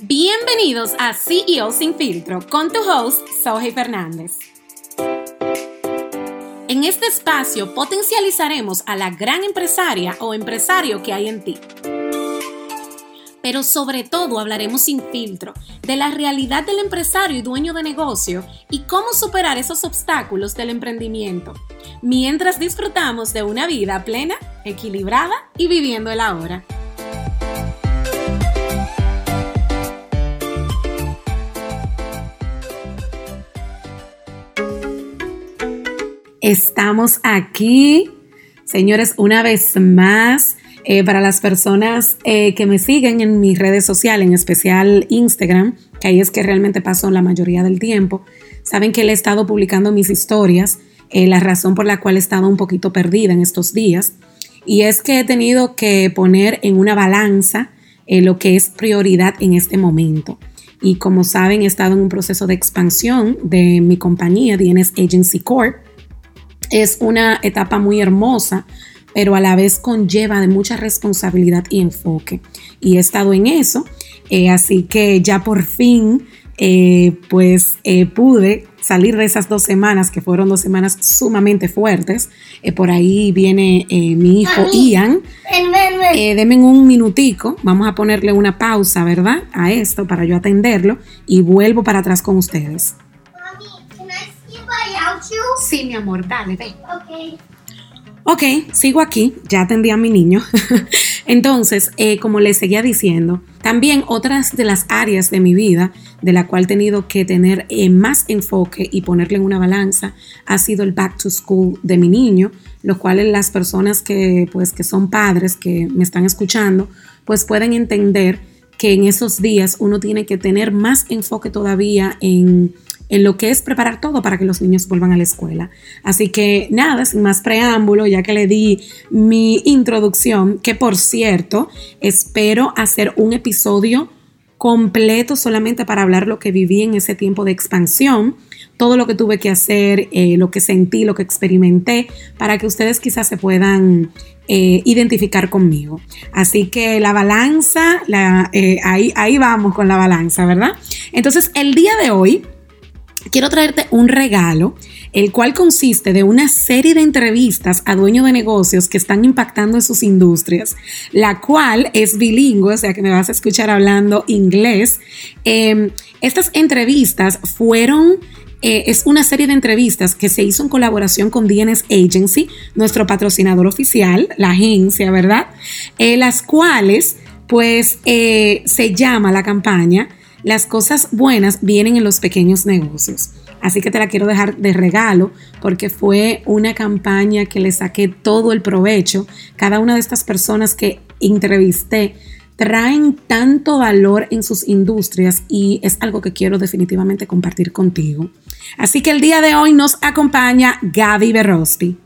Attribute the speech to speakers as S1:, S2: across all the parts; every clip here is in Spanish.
S1: Bienvenidos a CEO Sin Filtro con tu host, Soji Fernández. En este espacio potencializaremos a la gran empresaria o empresario que hay en ti. Pero sobre todo hablaremos sin filtro de la realidad del empresario y dueño de negocio y cómo superar esos obstáculos del emprendimiento, mientras disfrutamos de una vida plena, equilibrada y viviendo el ahora. Estamos aquí, señores, una vez más. Eh, para las personas eh, que me siguen en mis redes sociales, en especial Instagram, que ahí es que realmente paso la mayoría del tiempo, saben que le he estado publicando mis historias, eh, la razón por la cual he estado un poquito perdida en estos días, y es que he tenido que poner en una balanza lo que es prioridad en este momento. Y como saben, he estado en un proceso de expansión de mi compañía, DNS Agency Corp, es una etapa muy hermosa, pero a la vez conlleva de mucha responsabilidad y enfoque. Y he estado en eso, eh, así que ya por fin, eh, pues eh, pude salir de esas dos semanas, que fueron dos semanas sumamente fuertes. por ahí viene mi hijo Ian. denme un minutico, vamos a ponerle una pausa, ¿verdad? A esto para yo atenderlo y vuelvo para atrás con ustedes. Sí, mi amor, dale, ve. Ok. Ok, sigo aquí, ya atendí a mi niño. Entonces, eh, como les seguía diciendo, también otras de las áreas de mi vida de la cual he tenido que tener eh, más enfoque y ponerle en una balanza ha sido el back to school de mi niño, lo cual las personas que, pues, que son padres, que me están escuchando, pues pueden entender que en esos días uno tiene que tener más enfoque todavía en en lo que es preparar todo para que los niños vuelvan a la escuela. Así que nada, sin más preámbulo, ya que le di mi introducción, que por cierto, espero hacer un episodio completo solamente para hablar lo que viví en ese tiempo de expansión, todo lo que tuve que hacer, eh, lo que sentí, lo que experimenté, para que ustedes quizás se puedan eh, identificar conmigo. Así que la balanza, eh, ahí, ahí vamos con la balanza, ¿verdad? Entonces, el día de hoy quiero traerte un regalo, el cual consiste de una serie de entrevistas a dueños de negocios que están impactando en sus industrias, la cual es bilingüe, o sea que me vas a escuchar hablando inglés. Em, estas entrevistas fueron... Eh, es una serie de entrevistas que se hizo en colaboración con DNS Agency, nuestro patrocinador oficial, la agencia, ¿verdad? Eh, las cuales, pues, eh, se llama la campaña las cosas buenas vienen en los pequeños negocios. Así que te la quiero dejar de regalo porque fue una campaña que le saqué todo el provecho. Cada una de estas personas que entrevisté traen tanto valor en sus industrias y es algo que quiero definitivamente compartir contigo. Así que el día de hoy nos acompaña Gaby Berrospi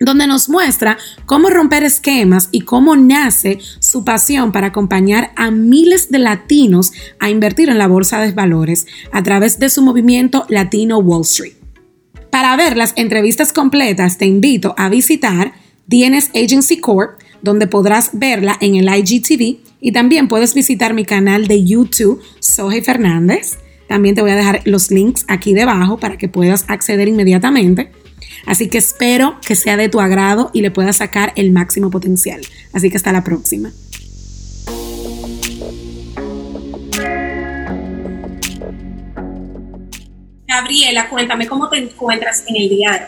S1: donde nos muestra cómo romper esquemas y cómo nace su pasión para acompañar a miles de latinos a invertir en la bolsa de valores a través de su movimiento Latino Wall Street. Para ver las entrevistas completas te invito a visitar DNS Agency Corp, donde podrás verla en el IGTV y también puedes visitar mi canal de YouTube, Soje Fernández. También te voy a dejar los links aquí debajo para que puedas acceder inmediatamente. Así que espero que sea de tu agrado y le puedas sacar el máximo potencial. Así que hasta la próxima. Gabriela, cuéntame cómo te encuentras en el diario.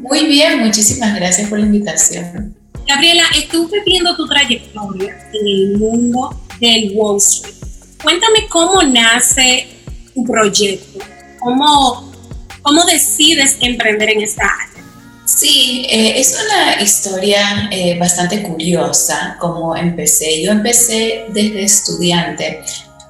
S2: Muy bien, muchísimas gracias por la invitación.
S1: Gabriela, estuve viendo tu trayectoria en el mundo del Wall Street. Cuéntame cómo nace tu proyecto, cómo ¿Cómo decides emprender en esta área?
S2: Sí, eh, es una historia eh, bastante curiosa como empecé. Yo empecé desde estudiante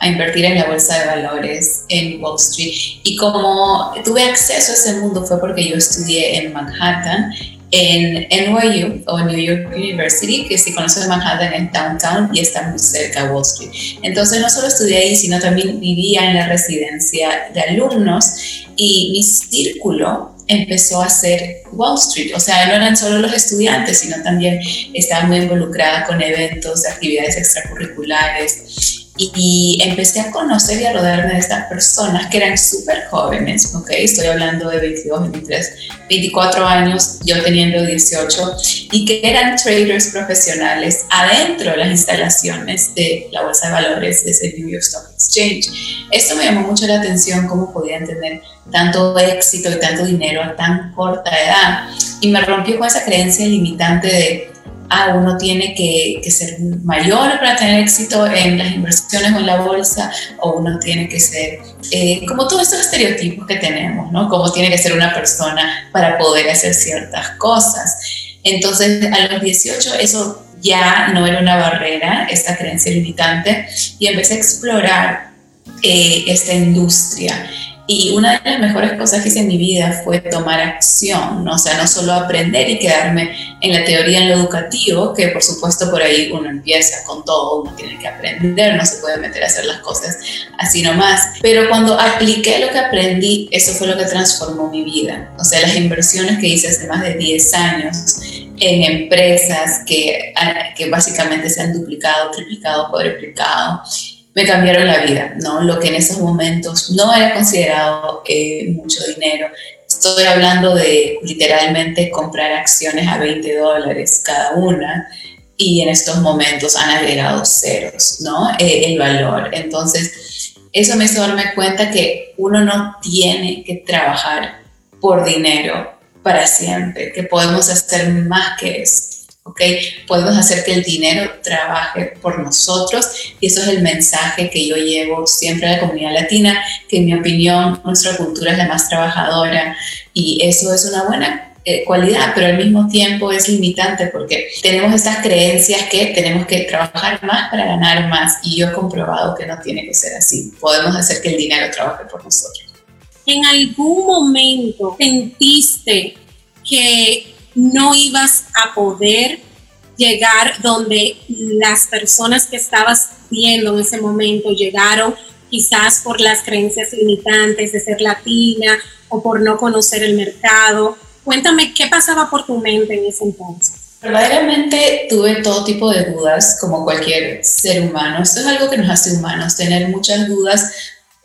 S2: a invertir en la bolsa de valores en Wall Street y como tuve acceso a ese mundo fue porque yo estudié en Manhattan en NYU o New York University, que si conoces Manhattan en downtown y está muy cerca de Wall Street. Entonces no solo estudié ahí, sino también vivía en la residencia de alumnos y mi círculo empezó a ser Wall Street. O sea, no eran solo los estudiantes, sino también estaba muy involucrada con eventos, actividades extracurriculares. Y empecé a conocer y a rodearme de estas personas que eran súper jóvenes, ¿ok? Estoy hablando de 22, 23, 24 años, yo teniendo 18, y que eran traders profesionales adentro de las instalaciones de la Bolsa de Valores de ese New York Stock Exchange. Esto me llamó mucho la atención, cómo podían tener tanto éxito y tanto dinero a tan corta edad, y me rompió con esa creencia limitante de ah, uno tiene que, ser mayor para tener éxito en las inversiones o en la bolsa, o uno tiene que ser, eh, como todos estos estereotipos que tenemos, ¿no? Como tiene que ser una persona para poder hacer ciertas cosas. Entonces, a los 18 eso ya no era una barrera, esta creencia limitante, y empecé a explorar eh, esta industria. Y una de las mejores cosas que hice en mi vida fue tomar acción, ¿no? o sea, no solo aprender y quedarme en la teoría, en lo educativo, que por supuesto por ahí uno empieza con todo, uno tiene que aprender, no se puede meter a hacer las cosas así nomás. Pero cuando apliqué lo que aprendí, eso fue lo que transformó mi vida. O sea, las inversiones que hice hace más de 10 años en empresas que, que básicamente se han duplicado, triplicado, cuadriplicado me cambiaron la vida, ¿no? Lo que en esos momentos no era considerado eh, mucho dinero. Estoy hablando de literalmente comprar acciones a 20 dólares cada una y en estos momentos han agregado ceros, ¿no? Eh, el valor. Entonces, eso me hizo darme cuenta que uno no tiene que trabajar por dinero para siempre, que podemos hacer más que eso. ¿Ok? Podemos hacer que el dinero trabaje por nosotros y eso es el mensaje que yo llevo siempre a la comunidad latina, que en mi opinión nuestra cultura es la más trabajadora y eso es una buena eh, cualidad, pero al mismo tiempo es limitante porque tenemos estas creencias que tenemos que trabajar más para ganar más y yo he comprobado que no tiene que ser así. Podemos hacer que el dinero trabaje por nosotros.
S1: ¿En algún momento sentiste que no ibas a poder llegar donde las personas que estabas viendo en ese momento llegaron quizás por las creencias limitantes de ser latina o por no conocer el mercado. Cuéntame qué pasaba por tu mente en ese entonces.
S2: Verdaderamente tuve todo tipo de dudas como cualquier ser humano. Esto es algo que nos hace humanos, tener muchas dudas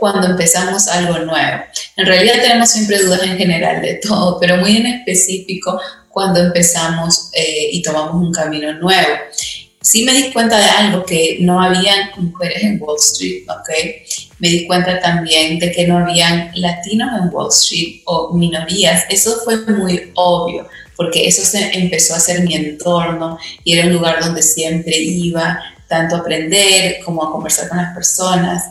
S2: cuando empezamos algo nuevo. En realidad tenemos siempre dudas en general de todo, pero muy en específico cuando empezamos eh, y tomamos un camino nuevo. Sí me di cuenta de algo, que no habían mujeres en Wall Street, ¿ok? Me di cuenta también de que no habían latinos en Wall Street o minorías. Eso fue muy obvio, porque eso se empezó a ser mi entorno y era un lugar donde siempre iba, tanto a aprender como a conversar con las personas,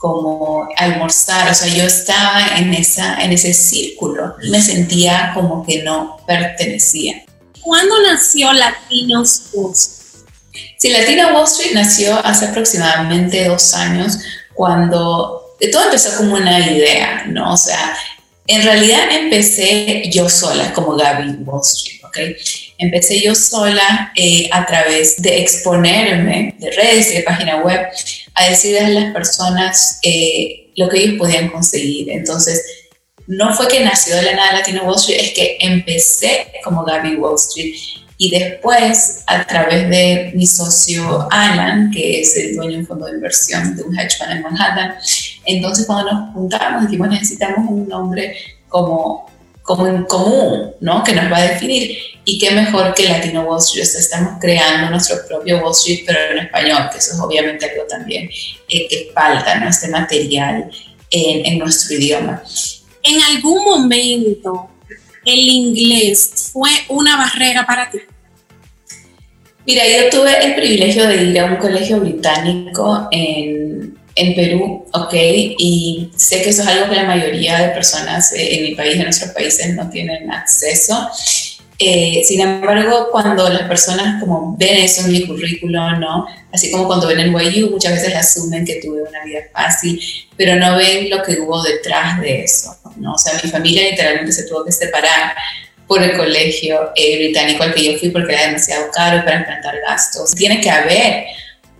S2: como almorzar, o sea, yo estaba en, esa, en ese círculo me sentía como que no pertenecía.
S1: ¿Cuándo nació Latinos Wall Street?
S2: Sí, Latino Wall Street nació hace aproximadamente dos años, cuando todo empezó como una idea, ¿no? O sea, en realidad empecé yo sola, como Gaby Wall Street, ¿ok? Empecé yo sola eh, a través de exponerme de redes y de página web a decirles a las personas eh, lo que ellos podían conseguir. Entonces, no fue que nació de la nada Latino Wall Street, es que empecé como Gaby Wall Street y después a través de mi socio Alan, que es el dueño de un fondo de inversión de un hedge fund en Manhattan, entonces cuando nos juntamos dijimos necesitamos un nombre como, como en común, ¿no? Que nos va a definir. Y qué mejor que Latino Wall Street, estamos creando nuestro propio Wall Street, pero en español, que eso es obviamente algo también eh, que falta, ¿no? Este material en, en nuestro idioma.
S1: ¿En algún momento el inglés fue una barrera para ti?
S2: Mira, yo tuve el privilegio de ir a un colegio británico en, en Perú, ¿ok? Y sé que eso es algo que la mayoría de personas eh, en mi país, en nuestros países, no tienen acceso. Eh, sin embargo, cuando las personas como ven eso en mi currículum, ¿no? Así como cuando ven el YU, muchas veces asumen que tuve una vida fácil, pero no ven lo que hubo detrás de eso, ¿no? O sea, mi familia literalmente se tuvo que separar por el colegio eh, británico al que yo fui porque era demasiado caro para enfrentar gastos. Tiene que haber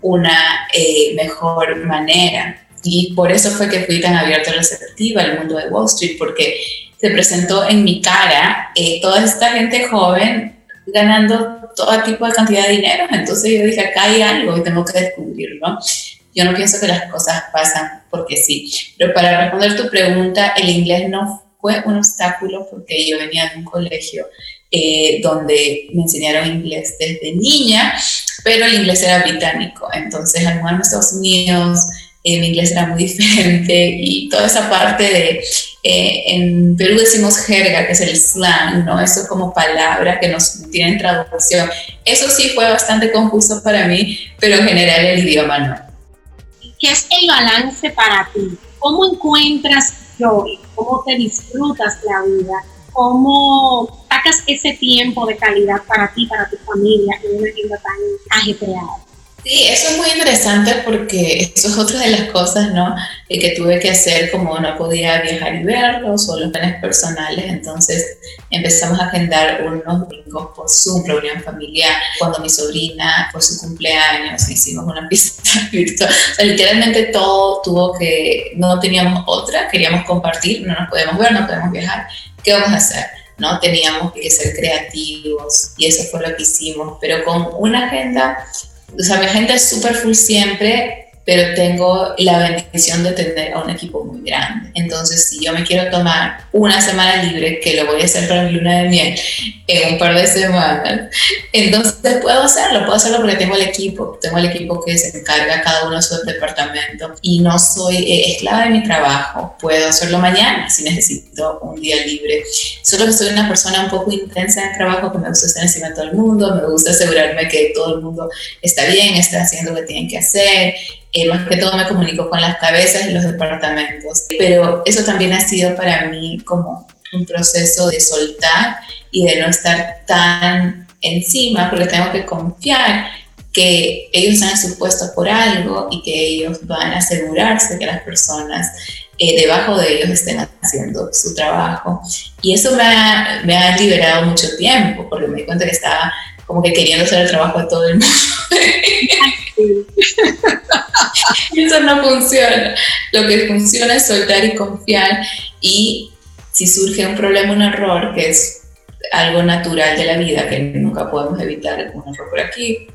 S2: una eh, mejor manera. Y por eso fue que fui tan abierta y receptiva al mundo de Wall Street, porque se presentó en mi cara eh, toda esta gente joven ganando todo tipo de cantidad de dinero. Entonces yo dije, acá hay algo y tengo que descubrirlo. Yo no pienso que las cosas pasan porque sí. Pero para responder tu pregunta, el inglés no fue un obstáculo porque yo venía de un colegio eh, donde me enseñaron inglés desde niña, pero el inglés era británico. Entonces, al mudarme a Estados Unidos, eh, mi inglés era muy diferente y toda esa parte de, eh, en Perú decimos jerga, que es el slang, ¿no? Eso como palabra que nos tienen traducción. Eso sí fue bastante confuso para mí, pero en general el idioma no.
S3: ¿Qué es el balance para ti? ¿Cómo encuentras joy? ¿Cómo te disfrutas la vida? ¿Cómo sacas ese tiempo de calidad para ti, para tu familia en una vida tan ajetreada?
S2: Sí, eso es muy interesante porque eso es otra de las cosas, ¿no? que tuve que hacer como no podía viajar y verlos o los planes personales, entonces empezamos a agendar unos domingos por Zoom, reunión familiar, cuando mi sobrina por su cumpleaños hicimos una pista virtual. O sea, literalmente todo tuvo que, no teníamos otra, queríamos compartir, no nos podemos ver, no podemos viajar, ¿qué vamos a hacer? ¿no? Teníamos que ser creativos y eso fue lo que hicimos, pero con una agenda o sea, mi agenda es súper full siempre, pero tengo la bendición de tener a un equipo muy grande. Entonces, si yo me quiero tomar una semana libre, que lo voy a hacer para mi luna de miel en un par de semanas, entonces puedo hacerlo, puedo hacerlo porque tengo el equipo, tengo el equipo que se encarga cada uno de sus departamentos y no soy eh, esclava de mi trabajo, puedo hacerlo mañana si necesito un día libre. Solo que soy una persona un poco intensa en el trabajo, que me gusta estar encima de todo el mundo, me gusta asegurarme que todo el mundo está bien, está haciendo lo que tienen que hacer eh, más que todo me comunico con las cabezas y los departamentos. Pero eso también ha sido para mí como un proceso de soltar y de no estar tan encima, porque tengo que confiar que ellos están supuestos por algo y que ellos van a asegurarse que las personas eh, debajo de ellos estén haciendo su trabajo. Y eso me ha, me ha liberado mucho tiempo, porque me di cuenta que estaba como que queriendo hacer el trabajo de todo el mundo. Eso no funciona. Lo que funciona es soltar y confiar y si surge un problema, un error, que es algo natural de la vida, que nunca podemos evitar un error por aquí,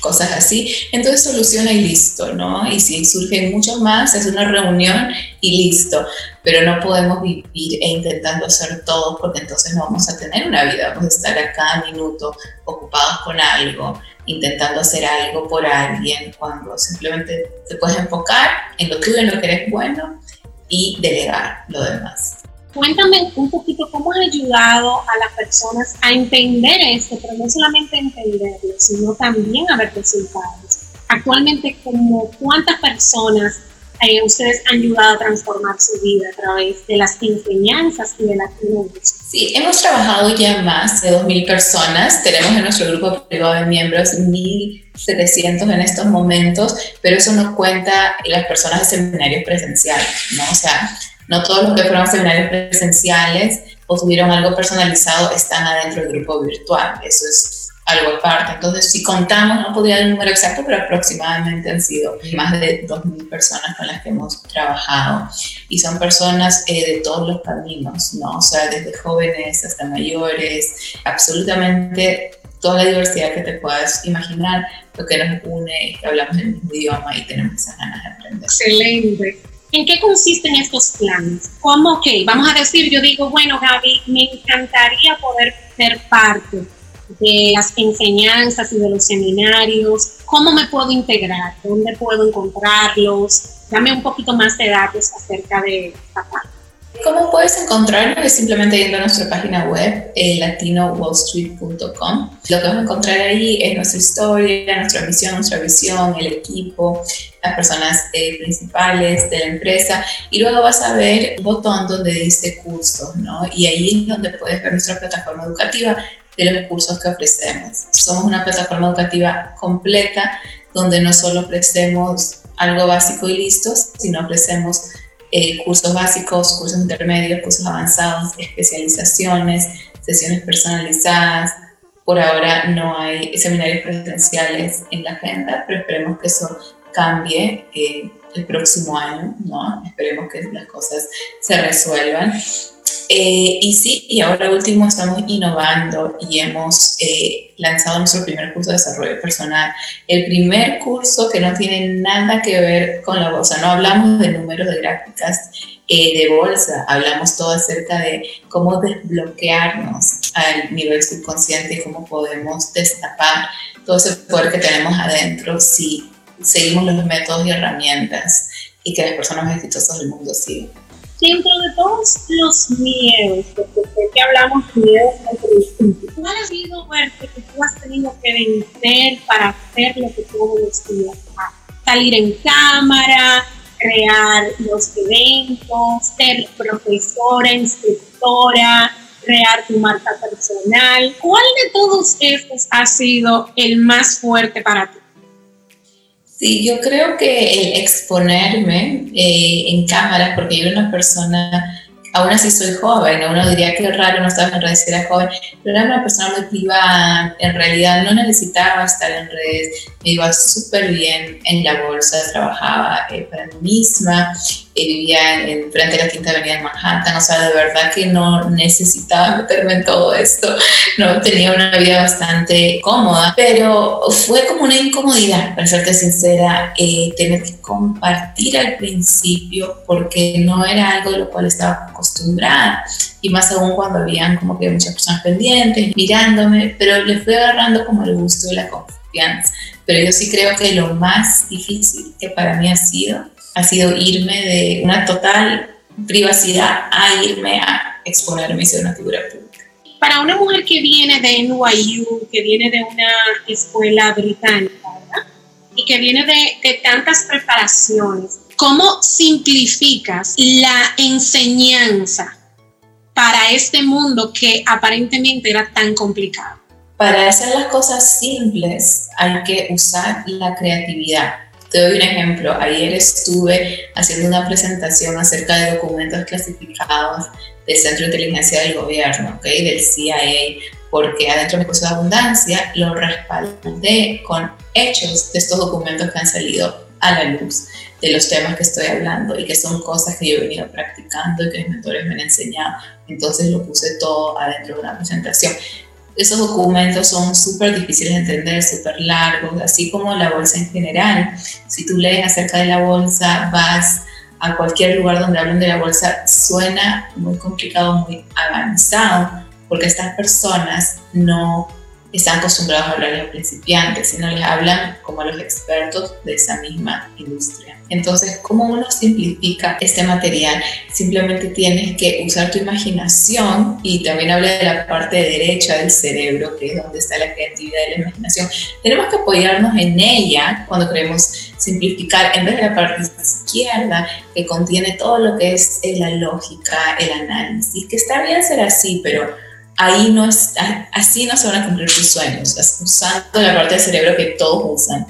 S2: cosas así. Entonces soluciona y listo, ¿no? Y si surgen muchos más, es una reunión y listo. Pero no podemos vivir e intentando hacer todo porque entonces no vamos a tener una vida, vamos a estar a cada minuto ocupados con algo, intentando hacer algo por alguien, cuando simplemente te puedes enfocar en lo tuyo, en lo que eres bueno y delegar lo demás.
S3: Cuéntame un poquito cómo has ayudado a las personas a entender esto, pero no solamente entenderlo, sino también a ver resultados. Actualmente, como ¿cuántas personas eh, ustedes han ayudado a transformar su vida a través de las enseñanzas y de la tecnología?
S2: Sí, hemos trabajado ya más de 2.000 personas. Tenemos en nuestro grupo privado de miembros 1.700 en estos momentos, pero eso no cuenta las personas de seminarios presenciales, ¿no? O sea, no todos los que fueron seminarios presenciales o tuvieron algo personalizado están adentro del grupo virtual. Eso es algo aparte. Entonces, si contamos, no podría dar el número exacto, pero aproximadamente han sido más de 2.000 personas con las que hemos trabajado. Y son personas eh, de todos los caminos, ¿no? O sea, desde jóvenes hasta mayores, absolutamente toda la diversidad que te puedas imaginar, lo que nos une es que hablamos el mismo idioma y tenemos esas ganas de aprender.
S3: Excelente. ¿En qué consisten estos planes? ¿Cómo que? Vamos a decir, yo digo, bueno, Gaby, me encantaría poder ser parte de las enseñanzas y de los seminarios. ¿Cómo me puedo integrar? ¿Dónde puedo encontrarlos? Dame un poquito más de datos acerca de esta parte.
S2: ¿Cómo puedes encontrarnos? Es simplemente yendo a nuestra página web, eh, latinowallstreet.com. Lo que vas a encontrar ahí es nuestra historia, nuestra misión, nuestra visión, el equipo, las personas eh, principales de la empresa. Y luego vas a ver un botón donde dice cursos, ¿no? Y ahí es donde puedes ver nuestra plataforma educativa de los cursos que ofrecemos. Somos una plataforma educativa completa donde no solo ofrecemos algo básico y listo, sino ofrecemos eh, cursos básicos, cursos intermedios, cursos avanzados, especializaciones, sesiones personalizadas. Por ahora no hay seminarios presenciales en la agenda, pero esperemos que eso cambie eh, el próximo año, ¿no? Esperemos que las cosas se resuelvan. Eh, y sí, y ahora último estamos innovando y hemos eh, lanzado nuestro primer curso de desarrollo personal. El primer curso que no tiene nada que ver con la bolsa, no hablamos de números de gráficas eh, de bolsa, hablamos todo acerca de cómo desbloquearnos al nivel subconsciente y cómo podemos destapar todo ese poder que tenemos adentro si seguimos los métodos y herramientas y que las personas exitosas del mundo siguen
S3: dentro de todos los miedos, porque sé que hablamos miedos al principio, ¿cuál ha sido fuerte que tú has tenido que vencer para hacer lo que los días Salir en cámara, crear los eventos, ser profesora, instructora, crear tu marca personal. ¿Cuál de todos estos ha sido el más fuerte para ti?
S2: Sí, yo creo que el exponerme eh, en cámara, porque yo era una persona, aún así soy joven, uno diría que raro no estar en redes si era joven, pero era una persona muy privada, en realidad no necesitaba estar en redes, me iba súper bien en la bolsa, trabajaba eh, para mí misma, vivía en frente de la Quinta Avenida de Manhattan, o sea, de verdad que no necesitaba meterme en todo esto, no tenía una vida bastante cómoda, pero fue como una incomodidad, para serte sincera, eh, tener que compartir al principio porque no era algo de lo cual estaba acostumbrada. Y más aún cuando habían como que muchas personas pendientes, mirándome, pero le fui agarrando como el gusto y la confianza. Pero yo sí creo que lo más difícil que para mí ha sido ha sido irme de una total privacidad a irme a exponerme y ser una figura pública.
S3: Para una mujer que viene de NYU, que viene de una escuela británica, ¿verdad? Y que viene de, de tantas preparaciones, ¿cómo simplificas la enseñanza para este mundo que aparentemente era tan complicado?
S2: Para hacer las cosas simples hay que usar la creatividad te doy un ejemplo. Ayer estuve haciendo una presentación acerca de documentos clasificados del Centro de Inteligencia del Gobierno, ¿okay? del CIA, porque adentro de mi curso de abundancia lo respaldé con hechos de estos documentos que han salido a la luz de los temas que estoy hablando y que son cosas que yo he venido practicando y que mis mentores me han enseñado. Entonces lo puse todo adentro de una presentación. Esos documentos son súper difíciles de entender, súper largos, así como la bolsa en general. Si tú lees acerca de la bolsa, vas a cualquier lugar donde hablen de la bolsa, suena muy complicado, muy avanzado, porque estas personas no están acostumbrados a hablar a principiantes, sino les hablan como a los expertos de esa misma industria. Entonces, ¿cómo uno simplifica este material? Simplemente tienes que usar tu imaginación y también hablé de la parte derecha del cerebro, que es donde está la creatividad y la imaginación. Tenemos que apoyarnos en ella cuando queremos simplificar, en vez de la parte izquierda, que contiene todo lo que es la lógica, el análisis, que está bien ser así, pero ahí no es, así no se van a cumplir tus sueños, usando la parte del cerebro que todos usan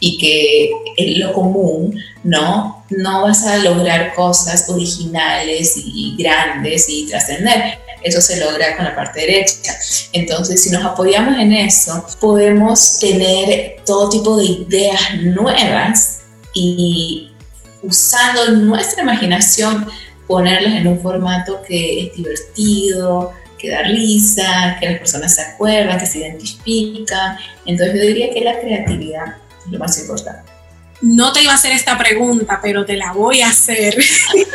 S2: y que es lo común, ¿no? No vas a lograr cosas originales y grandes y trascender. Eso se logra con la parte derecha. Entonces, si nos apoyamos en eso, podemos tener todo tipo de ideas nuevas y usando nuestra imaginación, ponerlas en un formato que es divertido, que da risa, que las personas se acuerdan, que se identifican. Entonces yo diría que la creatividad es lo más importante.
S3: No te iba a hacer esta pregunta, pero te la voy a hacer,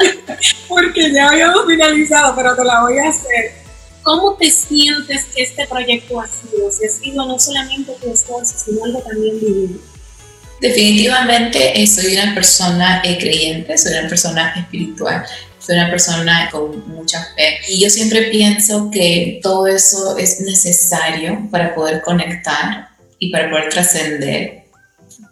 S3: porque ya habíamos finalizado, pero te la voy a hacer. ¿Cómo te sientes que este proyecto ha sido? Si ha sido no solamente tu esfuerzo, sino algo también divino.
S2: Definitivamente eh, soy una persona eh, creyente, soy una persona espiritual soy una persona con mucha fe y yo siempre pienso que todo eso es necesario para poder conectar y para poder trascender.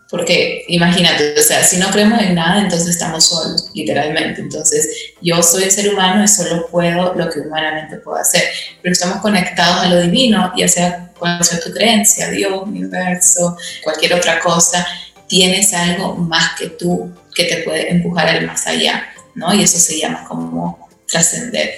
S2: Porque imagínate, o sea, si no creemos en nada, entonces estamos solos, literalmente. Entonces, yo soy el ser humano y solo puedo lo que humanamente puedo hacer. Pero estamos conectados a lo divino, ya sea cual sea tu creencia, Dios, universo, cualquier otra cosa, tienes algo más que tú que te puede empujar al más allá. ¿No? Y eso se llama como trascender.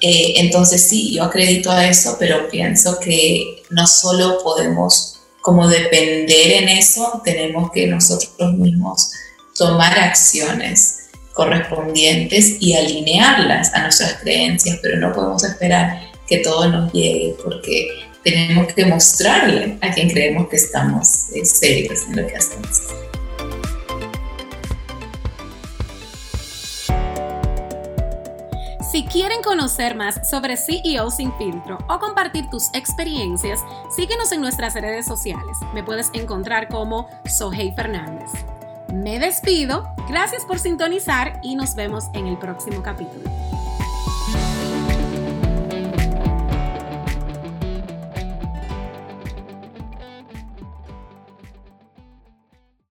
S2: Eh, entonces sí, yo acredito a eso, pero pienso que no solo podemos como depender en eso, tenemos que nosotros mismos tomar acciones correspondientes y alinearlas a nuestras creencias, pero no podemos esperar que todo nos llegue porque tenemos que mostrarle a quien creemos que estamos eh, serios en lo que hacemos.
S1: Si quieren conocer más sobre CEO Sin Filtro o compartir tus experiencias, síguenos en nuestras redes sociales. Me puedes encontrar como Sohey Fernández. Me despido, gracias por sintonizar y nos vemos en el próximo capítulo.